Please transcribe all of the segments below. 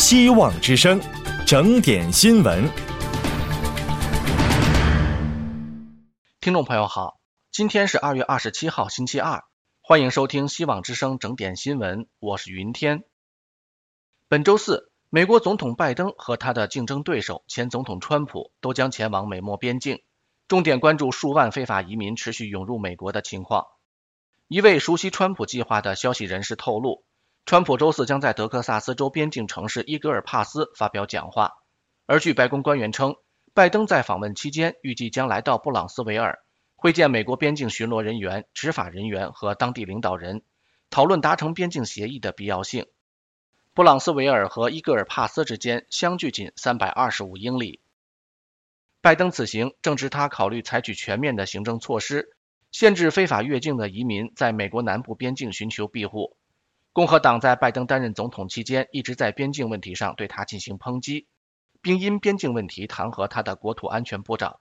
希望之声，整点新闻。听众朋友好，今天是二月二十七号，星期二，欢迎收听希望之声整点新闻，我是云天。本周四，美国总统拜登和他的竞争对手前总统川普都将前往美墨边境，重点关注数万非法移民持续涌入美国的情况。一位熟悉川普计划的消息人士透露。川普周四将在德克萨斯州边境城市伊格尔帕斯发表讲话，而据白宫官员称，拜登在访问期间预计将来到布朗斯维尔会见美国边境巡逻人员、执法人员和当地领导人，讨论达成边境协议的必要性。布朗斯维尔和伊格尔帕斯之间相距仅三百二十五英里。拜登此行正值他考虑采取全面的行政措施，限制非法越境的移民在美国南部边境寻求庇护。共和党在拜登担任总统期间一直在边境问题上对他进行抨击，并因边境问题弹劾他的国土安全部长。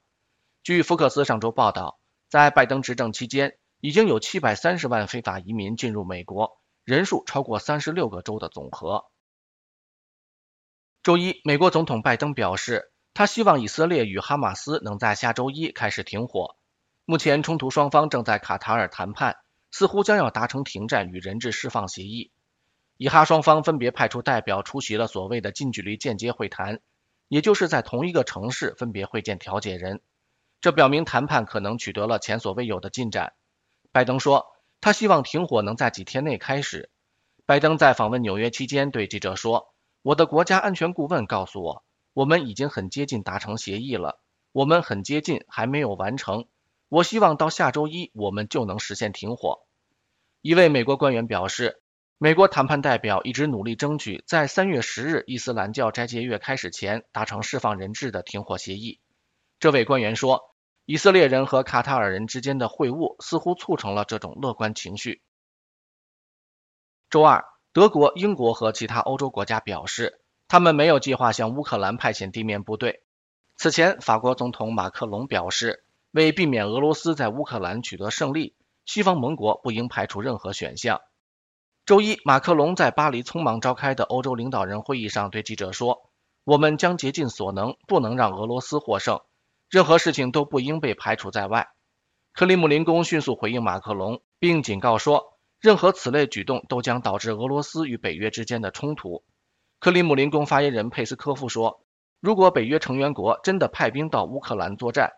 据福克斯上周报道，在拜登执政期间，已经有730万非法移民进入美国，人数超过36个州的总和。周一，美国总统拜登表示，他希望以色列与哈马斯能在下周一开始停火。目前，冲突双方正在卡塔尔谈判。似乎将要达成停战与人质释放协议。以哈双方分别派出代表出席了所谓的近距离间接会谈，也就是在同一个城市分别会见调解人。这表明谈判可能取得了前所未有的进展。拜登说，他希望停火能在几天内开始。拜登在访问纽约期间对记者说：“我的国家安全顾问告诉我，我们已经很接近达成协议了。我们很接近，还没有完成。”我希望到下周一，我们就能实现停火。一位美国官员表示，美国谈判代表一直努力争取在三月十日伊斯兰教斋戒月开始前达成释放人质的停火协议。这位官员说，以色列人和卡塔尔人之间的会晤似乎促成了这种乐观情绪。周二，德国、英国和其他欧洲国家表示，他们没有计划向乌克兰派遣地面部队。此前，法国总统马克龙表示。为避免俄罗斯在乌克兰取得胜利，西方盟国不应排除任何选项。周一，马克龙在巴黎匆忙召开的欧洲领导人会议上对记者说：“我们将竭尽所能，不能让俄罗斯获胜。任何事情都不应被排除在外。”克里姆林宫迅速回应马克龙，并警告说：“任何此类举动都将导致俄罗斯与北约之间的冲突。”克里姆林宫发言人佩斯科夫说：“如果北约成员国真的派兵到乌克兰作战，”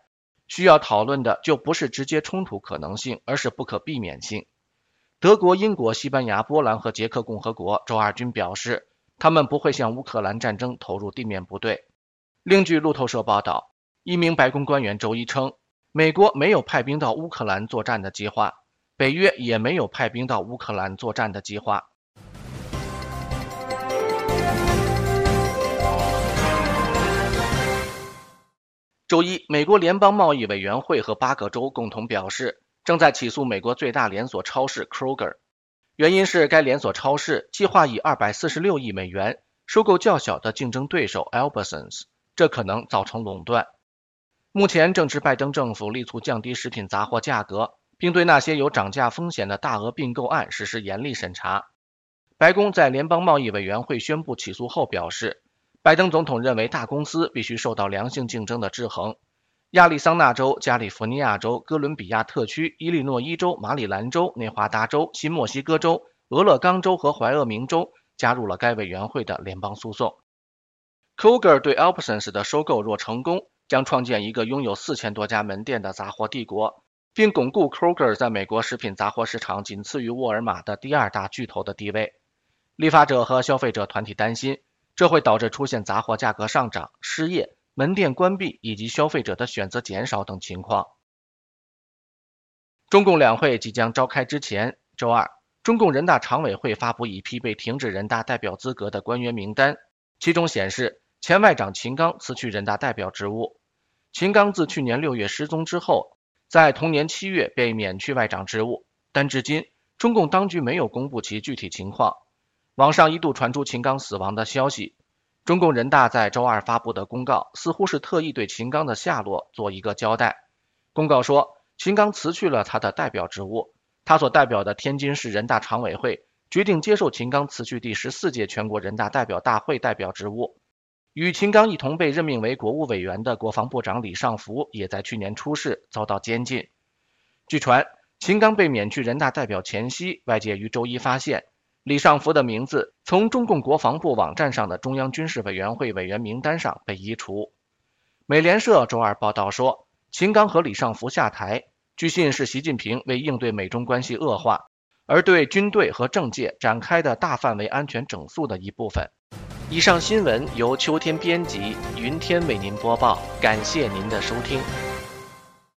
需要讨论的就不是直接冲突可能性，而是不可避免性。德国、英国、西班牙、波兰和捷克共和国周二均表示，他们不会向乌克兰战争投入地面部队。另据路透社报道，一名白宫官员周一称，美国没有派兵到乌克兰作战的计划，北约也没有派兵到乌克兰作战的计划。周一，美国联邦贸易委员会和八个州共同表示，正在起诉美国最大连锁超市 Kroger，原因是该连锁超市计划以二百四十六亿美元收购较小的竞争对手 Albertsons，这可能造成垄断。目前正值拜登政府力促降低食品杂货价格，并对那些有涨价风险的大额并购案实施严厉审查。白宫在联邦贸易委员会宣布起诉后表示。拜登总统认为，大公司必须受到良性竞争的制衡。亚利桑那州、加利福尼亚州、哥伦比亚特区、伊利诺伊州、马里兰州、内华达州、新墨西哥州、俄勒冈州和怀俄明州加入了该委员会的联邦诉讼。Kroger 对 Albertsons 的收购若成功，将创建一个拥有四千多家门店的杂货帝国，并巩固 Kroger 在美国食品杂货市场仅次于沃尔玛的第二大巨头的地位。立法者和消费者团体担心。这会导致出现杂货价格上涨、失业、门店关闭以及消费者的选择减少等情况。中共两会即将召开之前，周二，中共人大常委会发布一批被停止人大代表资格的官员名单，其中显示前外长秦刚辞去人大代表职务。秦刚自去年六月失踪之后，在同年七月被免去外长职务，但至今中共当局没有公布其具体情况。网上一度传出秦刚死亡的消息，中共人大在周二发布的公告似乎是特意对秦刚的下落做一个交代。公告说，秦刚辞去了他的代表职务，他所代表的天津市人大常委会决定接受秦刚辞去第十四届全国人大代表大会代表职务。与秦刚一同被任命为国务委员的国防部长李尚福，也在去年出事，遭到监禁。据传，秦刚被免去人大代表前夕，外界于周一发现李尚福的名字从中共国防部网站上的中央军事委员会委员名单上被移除。美联社周二报道说，秦刚和李尚福下台，据信是习近平为应对美中关系恶化而对军队和政界展开的大范围安全整肃的一部分。以上新闻由秋天编辑，云天为您播报，感谢您的收听。